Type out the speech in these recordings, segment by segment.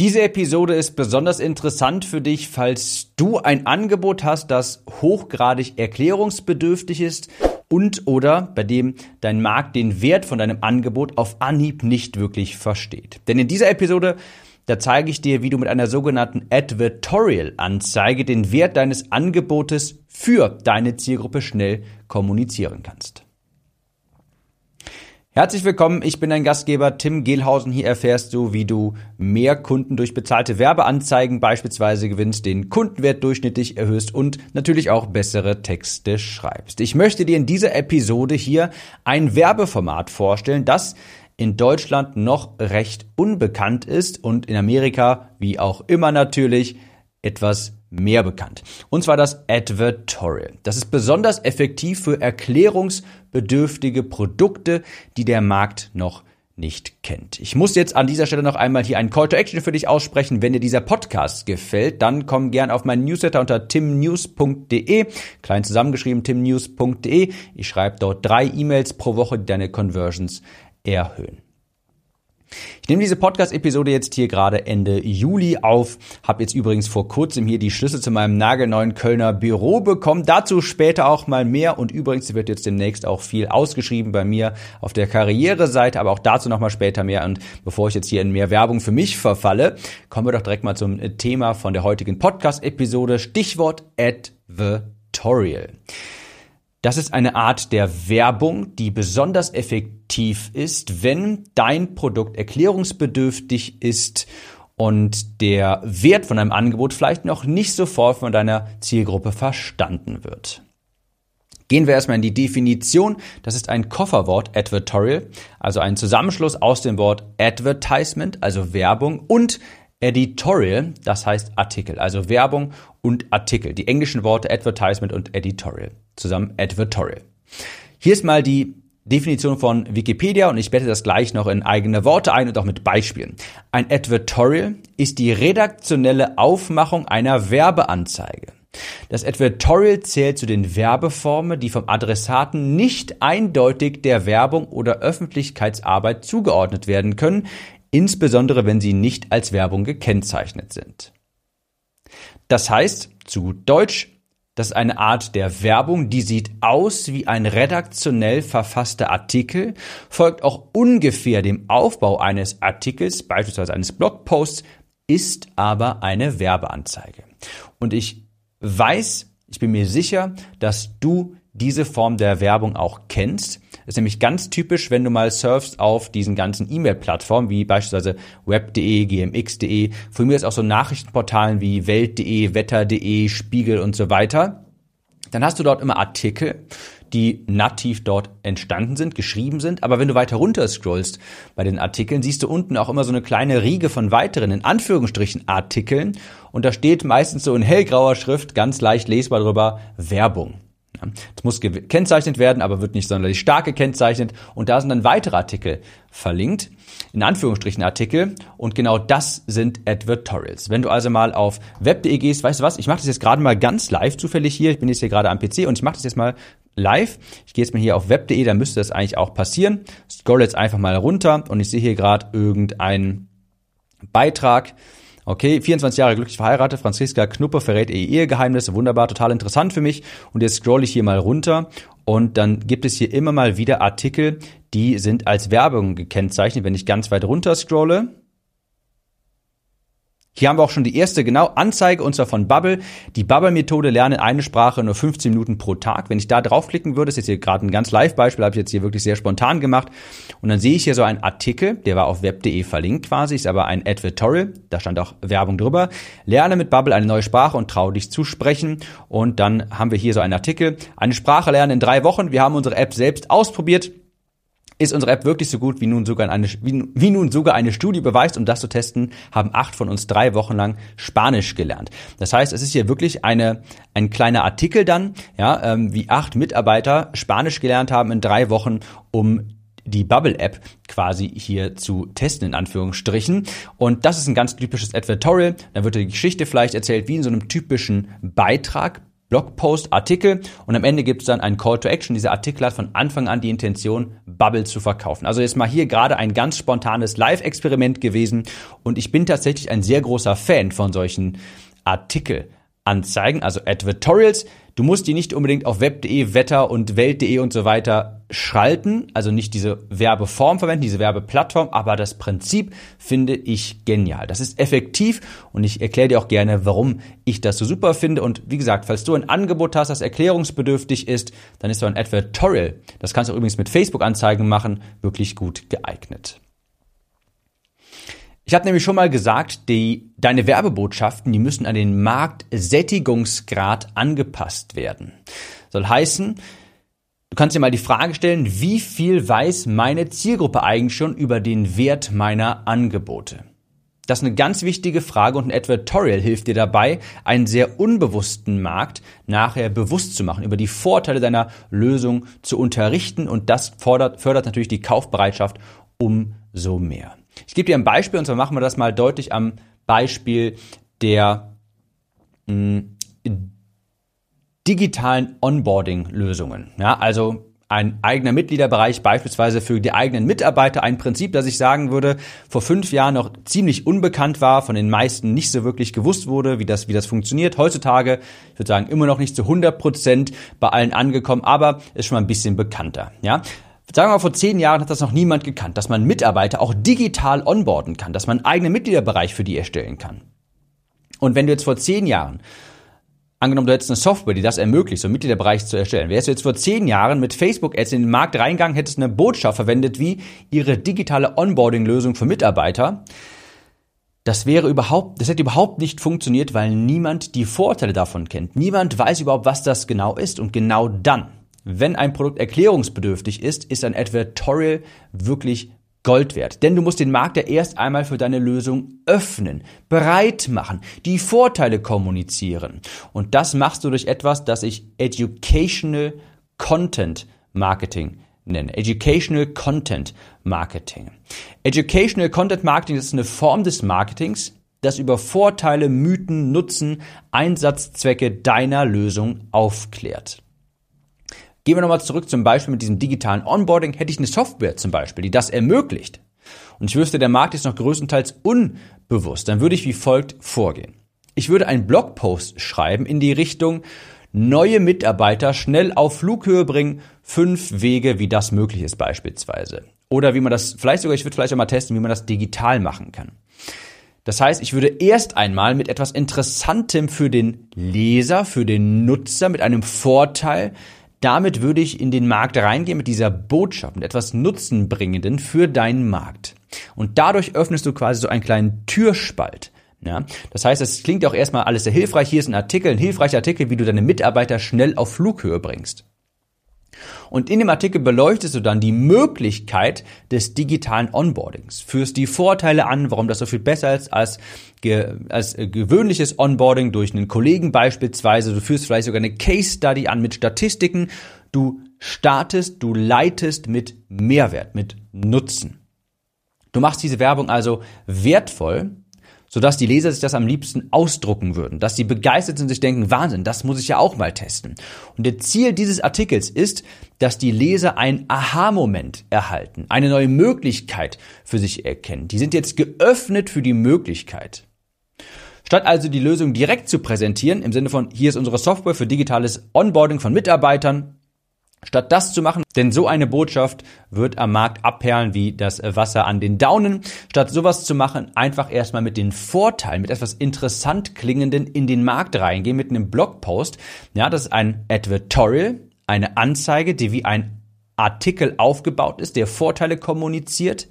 Diese Episode ist besonders interessant für dich, falls du ein Angebot hast, das hochgradig erklärungsbedürftig ist und oder bei dem dein Markt den Wert von deinem Angebot auf Anhieb nicht wirklich versteht. Denn in dieser Episode da zeige ich dir, wie du mit einer sogenannten Advertorial-Anzeige den Wert deines Angebotes für deine Zielgruppe schnell kommunizieren kannst. Herzlich willkommen, ich bin dein Gastgeber Tim Gehlhausen. Hier erfährst du, wie du mehr Kunden durch bezahlte Werbeanzeigen beispielsweise gewinnst, den Kundenwert durchschnittlich erhöhst und natürlich auch bessere Texte schreibst. Ich möchte dir in dieser Episode hier ein Werbeformat vorstellen, das in Deutschland noch recht unbekannt ist und in Amerika, wie auch immer natürlich, etwas mehr bekannt. Und zwar das Advertorial. Das ist besonders effektiv für erklärungsbedürftige Produkte, die der Markt noch nicht kennt. Ich muss jetzt an dieser Stelle noch einmal hier einen Call to Action für dich aussprechen. Wenn dir dieser Podcast gefällt, dann komm gern auf meinen Newsletter unter timnews.de, klein zusammengeschrieben timnews.de. Ich schreibe dort drei E-Mails pro Woche, die deine Conversions erhöhen. Ich nehme diese Podcast-Episode jetzt hier gerade Ende Juli auf, habe jetzt übrigens vor kurzem hier die Schlüssel zu meinem nagelneuen Kölner Büro bekommen. Dazu später auch mal mehr und übrigens wird jetzt demnächst auch viel ausgeschrieben bei mir auf der Karriereseite, aber auch dazu nochmal später mehr. Und bevor ich jetzt hier in mehr Werbung für mich verfalle, kommen wir doch direkt mal zum Thema von der heutigen Podcast-Episode. Stichwort Advertorial. Das ist eine Art der Werbung, die besonders effektiv ist, wenn dein Produkt erklärungsbedürftig ist und der Wert von einem Angebot vielleicht noch nicht sofort von deiner Zielgruppe verstanden wird. Gehen wir erstmal in die Definition. Das ist ein Kofferwort, Advertorial, also ein Zusammenschluss aus dem Wort Advertisement, also Werbung, und Editorial, das heißt Artikel, also Werbung und Artikel. Die englischen Worte Advertisement und Editorial zusammen Advertorial. Hier ist mal die Definition von Wikipedia und ich bette das gleich noch in eigene Worte ein und auch mit Beispielen. Ein Advertorial ist die redaktionelle Aufmachung einer Werbeanzeige. Das Advertorial zählt zu den Werbeformen, die vom Adressaten nicht eindeutig der Werbung oder Öffentlichkeitsarbeit zugeordnet werden können, insbesondere wenn sie nicht als Werbung gekennzeichnet sind. Das heißt, zu Deutsch, das ist eine Art der Werbung, die sieht aus wie ein redaktionell verfasster Artikel, folgt auch ungefähr dem Aufbau eines Artikels, beispielsweise eines Blogposts, ist aber eine Werbeanzeige. Und ich weiß, ich bin mir sicher, dass du diese Form der Werbung auch kennst. Das ist nämlich ganz typisch, wenn du mal surfst auf diesen ganzen E-Mail-Plattformen, wie beispielsweise web.de, gmx.de, von mir ist auch so Nachrichtenportalen wie welt.de, wetter.de, Spiegel und so weiter. Dann hast du dort immer Artikel, die nativ dort entstanden sind, geschrieben sind. Aber wenn du weiter runter scrollst bei den Artikeln, siehst du unten auch immer so eine kleine Riege von weiteren, in Anführungsstrichen, Artikeln. Und da steht meistens so in hellgrauer Schrift, ganz leicht lesbar drüber, Werbung. Es muss gekennzeichnet werden, aber wird nicht sonderlich stark gekennzeichnet. Und da sind dann weitere Artikel verlinkt, in Anführungsstrichen Artikel. Und genau das sind Advertorials. Wenn du also mal auf web.de gehst, weißt du was, ich mache das jetzt gerade mal ganz live zufällig hier. Ich bin jetzt hier gerade am PC und ich mache das jetzt mal live. Ich gehe jetzt mal hier auf web.de, da müsste das eigentlich auch passieren. Scroll jetzt einfach mal runter und ich sehe hier gerade irgendeinen Beitrag Okay, 24 Jahre glücklich verheiratet, Franziska Knuppe verrät ihr Ehegeheimnisse, wunderbar, total interessant für mich. Und jetzt scroll ich hier mal runter und dann gibt es hier immer mal wieder Artikel, die sind als Werbung gekennzeichnet. Wenn ich ganz weit runter scrolle, hier haben wir auch schon die erste genau Anzeige und zwar von Bubble. Die Bubble-Methode lernen eine Sprache nur 15 Minuten pro Tag. Wenn ich da draufklicken würde, ist jetzt hier gerade ein ganz Live-Beispiel, habe ich jetzt hier wirklich sehr spontan gemacht. Und dann sehe ich hier so einen Artikel, der war auf web.de verlinkt quasi, ist aber ein Advertorial, da stand auch Werbung drüber. Lerne mit Bubble eine neue Sprache und trau dich zu sprechen. Und dann haben wir hier so einen Artikel, eine Sprache lernen in drei Wochen. Wir haben unsere App selbst ausprobiert ist unsere App wirklich so gut, wie nun sogar eine, wie, wie nun sogar eine Studie beweist? Um das zu testen, haben acht von uns drei Wochen lang Spanisch gelernt. Das heißt, es ist hier wirklich eine, ein kleiner Artikel dann, ja, ähm, wie acht Mitarbeiter Spanisch gelernt haben in drei Wochen, um die Bubble-App quasi hier zu testen, in Anführungsstrichen. Und das ist ein ganz typisches Advertorial. Da wird die Geschichte vielleicht erzählt, wie in so einem typischen Beitrag Blogpost, Artikel und am Ende gibt es dann einen Call to Action. Dieser Artikel hat von Anfang an die Intention, Bubble zu verkaufen. Also jetzt mal hier gerade ein ganz spontanes Live-Experiment gewesen und ich bin tatsächlich ein sehr großer Fan von solchen Artikelanzeigen, also Advertorials. Du musst die nicht unbedingt auf web.de, Wetter und Welt.de und so weiter schalten, also nicht diese Werbeform verwenden, diese Werbeplattform, aber das Prinzip finde ich genial. Das ist effektiv und ich erkläre dir auch gerne, warum ich das so super finde. Und wie gesagt, falls du ein Angebot hast, das erklärungsbedürftig ist, dann ist so ein Advertorial, das kannst du übrigens mit Facebook-Anzeigen machen, wirklich gut geeignet. Ich habe nämlich schon mal gesagt, die, deine Werbebotschaften, die müssen an den Marktsättigungsgrad angepasst werden. Soll heißen, du kannst dir mal die Frage stellen, wie viel weiß meine Zielgruppe eigentlich schon über den Wert meiner Angebote? Das ist eine ganz wichtige Frage und ein Advertorial hilft dir dabei, einen sehr unbewussten Markt nachher bewusst zu machen, über die Vorteile deiner Lösung zu unterrichten und das fordert, fördert natürlich die Kaufbereitschaft umso mehr. Ich gebe dir ein Beispiel und zwar machen wir das mal deutlich am Beispiel der mh, hm, digitalen Onboarding-Lösungen. Ja, also ein eigener Mitgliederbereich beispielsweise für die eigenen Mitarbeiter. Ein Prinzip, das ich sagen würde, vor fünf Jahren noch ziemlich unbekannt war, von den meisten nicht so wirklich gewusst wurde, wie das, wie das funktioniert. Heutzutage, ich würde sagen, immer noch nicht zu 100 Prozent bei allen angekommen, aber ist schon mal ein bisschen bekannter. Ja, Sagen wir mal, vor zehn Jahren hat das noch niemand gekannt, dass man Mitarbeiter auch digital onboarden kann, dass man einen eigenen Mitgliederbereich für die erstellen kann. Und wenn du jetzt vor zehn Jahren, angenommen du hättest eine Software, die das ermöglicht, so einen Mitgliederbereich zu erstellen, wärst du jetzt vor zehn Jahren mit Facebook-Ads in den Markt reingegangen, hättest eine Botschaft verwendet wie ihre digitale Onboarding-Lösung für Mitarbeiter, das wäre überhaupt, das hätte überhaupt nicht funktioniert, weil niemand die Vorteile davon kennt. Niemand weiß überhaupt, was das genau ist und genau dann wenn ein Produkt erklärungsbedürftig ist, ist ein Advertorial wirklich Gold wert. Denn du musst den Markt ja erst einmal für deine Lösung öffnen, bereit machen, die Vorteile kommunizieren. Und das machst du durch etwas, das ich Educational Content Marketing nenne. Educational Content Marketing. Educational Content Marketing ist eine Form des Marketings, das über Vorteile, Mythen, Nutzen, Einsatzzwecke deiner Lösung aufklärt. Gehen wir nochmal zurück zum Beispiel mit diesem digitalen Onboarding. Hätte ich eine Software zum Beispiel, die das ermöglicht, und ich wüsste, der Markt ist noch größtenteils unbewusst, dann würde ich wie folgt vorgehen. Ich würde einen Blogpost schreiben in die Richtung, neue Mitarbeiter schnell auf Flughöhe bringen, fünf Wege, wie das möglich ist beispielsweise. Oder wie man das, vielleicht sogar, ich würde vielleicht auch mal testen, wie man das digital machen kann. Das heißt, ich würde erst einmal mit etwas Interessantem für den Leser, für den Nutzer, mit einem Vorteil damit würde ich in den Markt reingehen mit dieser Botschaft, mit etwas Nutzenbringenden für deinen Markt. Und dadurch öffnest du quasi so einen kleinen Türspalt. Ja, das heißt, es klingt auch erstmal alles sehr hilfreich. Hier ist ein Artikel, ein hilfreicher Artikel, wie du deine Mitarbeiter schnell auf Flughöhe bringst. Und in dem Artikel beleuchtest du dann die Möglichkeit des digitalen Onboardings, führst die Vorteile an, warum das so viel besser ist als, als äh, gewöhnliches Onboarding durch einen Kollegen beispielsweise. Du führst vielleicht sogar eine Case Study an mit Statistiken. Du startest, du leitest mit Mehrwert, mit Nutzen. Du machst diese Werbung also wertvoll sodass die Leser sich das am liebsten ausdrucken würden, dass sie begeistert sind sich denken, Wahnsinn, das muss ich ja auch mal testen. Und der Ziel dieses Artikels ist, dass die Leser einen Aha-Moment erhalten, eine neue Möglichkeit für sich erkennen. Die sind jetzt geöffnet für die Möglichkeit. Statt also die Lösung direkt zu präsentieren, im Sinne von, hier ist unsere Software für digitales Onboarding von Mitarbeitern, Statt das zu machen, denn so eine Botschaft wird am Markt abperlen wie das Wasser an den Daunen. Statt sowas zu machen, einfach erstmal mit den Vorteilen, mit etwas interessant klingenden in den Markt reingehen, mit einem Blogpost. Ja, das ist ein Advertorial, eine Anzeige, die wie ein Artikel aufgebaut ist, der Vorteile kommuniziert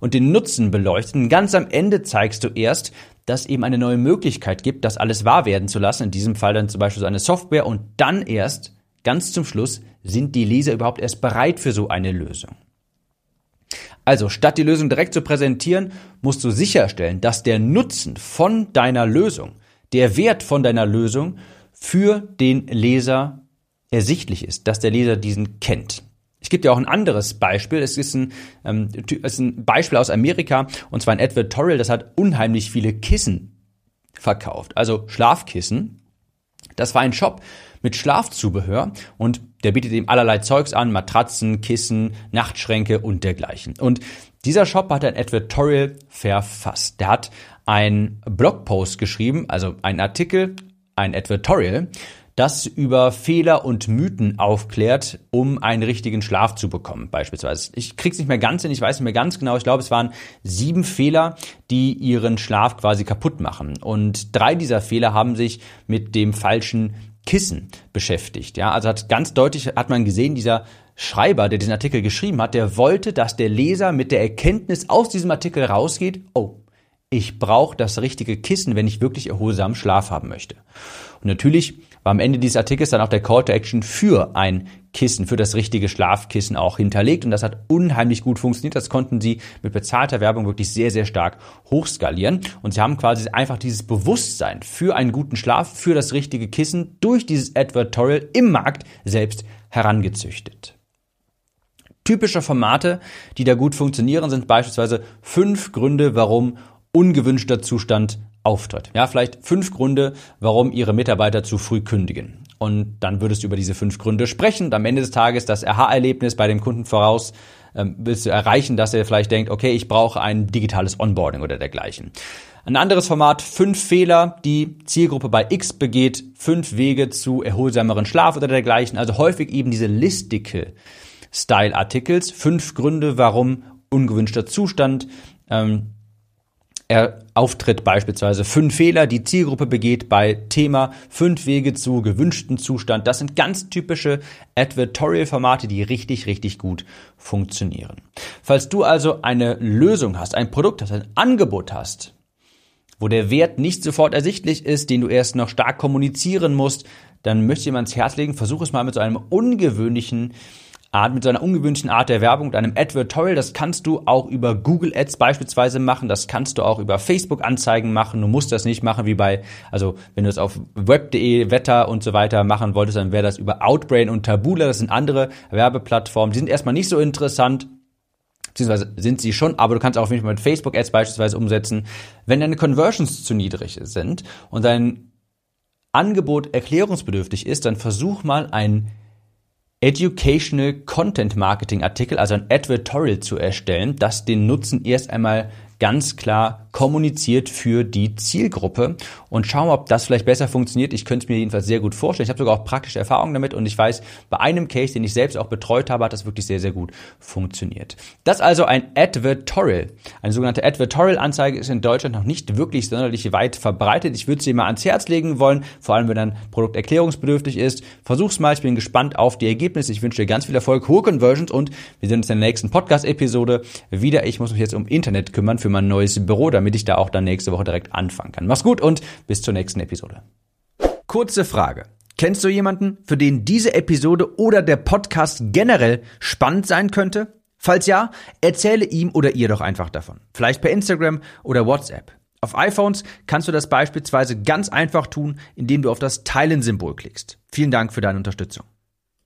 und den Nutzen beleuchtet. Und ganz am Ende zeigst du erst, dass eben eine neue Möglichkeit gibt, das alles wahr werden zu lassen. In diesem Fall dann zum Beispiel so eine Software und dann erst ganz zum Schluss sind die Leser überhaupt erst bereit für so eine Lösung. Also, statt die Lösung direkt zu präsentieren, musst du sicherstellen, dass der Nutzen von deiner Lösung, der Wert von deiner Lösung für den Leser ersichtlich ist, dass der Leser diesen kennt. Ich gebe dir auch ein anderes Beispiel. Es ist ein, ähm, es ist ein Beispiel aus Amerika, und zwar ein Advertorial, das hat unheimlich viele Kissen verkauft. Also Schlafkissen, Das war ein Shop mit Schlafzubehör und der bietet ihm allerlei Zeugs an, Matratzen, Kissen, Nachtschränke und dergleichen. Und dieser Shop hat ein Advertorial verfasst. Der hat einen Blogpost geschrieben, also einen Artikel, ein Advertorial, das über Fehler und Mythen aufklärt, um einen richtigen Schlaf zu bekommen, beispielsweise. Ich krieg's nicht mehr ganz hin, ich weiß nicht mehr ganz genau. Ich glaube, es waren sieben Fehler, die ihren Schlaf quasi kaputt machen. Und drei dieser Fehler haben sich mit dem falschen Kissen beschäftigt. Ja, also hat ganz deutlich hat man gesehen, dieser Schreiber, der diesen Artikel geschrieben hat, der wollte, dass der Leser mit der Erkenntnis aus diesem Artikel rausgeht, oh, ich brauche das richtige Kissen, wenn ich wirklich erholsamen Schlaf haben möchte. Und natürlich war am Ende dieses Artikels dann auch der Call to Action für ein Kissen, für das richtige Schlafkissen auch hinterlegt. Und das hat unheimlich gut funktioniert. Das konnten sie mit bezahlter Werbung wirklich sehr, sehr stark hochskalieren. Und sie haben quasi einfach dieses Bewusstsein für einen guten Schlaf, für das richtige Kissen durch dieses Advertorial im Markt selbst herangezüchtet. Typische Formate, die da gut funktionieren, sind beispielsweise fünf Gründe, warum ungewünschter Zustand auftritt. Ja, vielleicht fünf Gründe, warum Ihre Mitarbeiter zu früh kündigen. Und dann würdest du über diese fünf Gründe sprechen und am Ende des Tages das Aha-Erlebnis bei dem Kunden voraus ähm, willst du erreichen, dass er vielleicht denkt, okay, ich brauche ein digitales Onboarding oder dergleichen. Ein anderes Format, fünf Fehler, die Zielgruppe bei X begeht, fünf Wege zu erholsameren Schlaf oder dergleichen. Also häufig eben diese listige Style-Artikels, fünf Gründe, warum ungewünschter Zustand ähm, er auftritt beispielsweise fünf Fehler, die Zielgruppe begeht bei Thema fünf Wege zu gewünschten Zustand. Das sind ganz typische Advertorial-Formate, die richtig, richtig gut funktionieren. Falls du also eine Lösung hast, ein Produkt hast, ein Angebot hast, wo der Wert nicht sofort ersichtlich ist, den du erst noch stark kommunizieren musst, dann möchte ich dir ans Herz legen, versuch es mal mit so einem ungewöhnlichen Art, mit so einer ungewöhnlichen Art der Werbung, mit einem Advertorial. Das kannst du auch über Google Ads beispielsweise machen. Das kannst du auch über Facebook Anzeigen machen. Du musst das nicht machen wie bei, also wenn du es auf web.de, Wetter und so weiter machen wolltest, dann wäre das über Outbrain und Tabula. Das sind andere Werbeplattformen. Die sind erstmal nicht so interessant beziehungsweise sind sie schon, aber du kannst auch auf jeden Fall mit Facebook Ads beispielsweise umsetzen, wenn deine Conversions zu niedrig sind und dein Angebot erklärungsbedürftig ist, dann versuch mal ein Educational Content Marketing Artikel, also ein Advertorial zu erstellen, das den Nutzen erst einmal ganz klar kommuniziert für die Zielgruppe und schauen, ob das vielleicht besser funktioniert. Ich könnte es mir jedenfalls sehr gut vorstellen. Ich habe sogar auch praktische Erfahrungen damit und ich weiß, bei einem Case, den ich selbst auch betreut habe, hat das wirklich sehr, sehr gut funktioniert. Das also ein Advertorial. Eine sogenannte Advertorial-Anzeige ist in Deutschland noch nicht wirklich sonderlich weit verbreitet. Ich würde sie mal ans Herz legen wollen, vor allem wenn ein Produkt erklärungsbedürftig ist. Versuch's mal, ich bin gespannt auf die Ergebnisse. Ich wünsche dir ganz viel Erfolg, hohe Conversions und wir sehen uns in der nächsten Podcast-Episode wieder. Ich muss mich jetzt um Internet kümmern für mein neues Büro, damit ich da auch dann nächste Woche direkt anfangen kann. Mach's gut und bis zur nächsten Episode. Kurze Frage. Kennst du jemanden, für den diese Episode oder der Podcast generell spannend sein könnte? Falls ja, erzähle ihm oder ihr doch einfach davon. Vielleicht per Instagram oder WhatsApp. Auf iPhones kannst du das beispielsweise ganz einfach tun, indem du auf das Teilen-Symbol klickst. Vielen Dank für deine Unterstützung.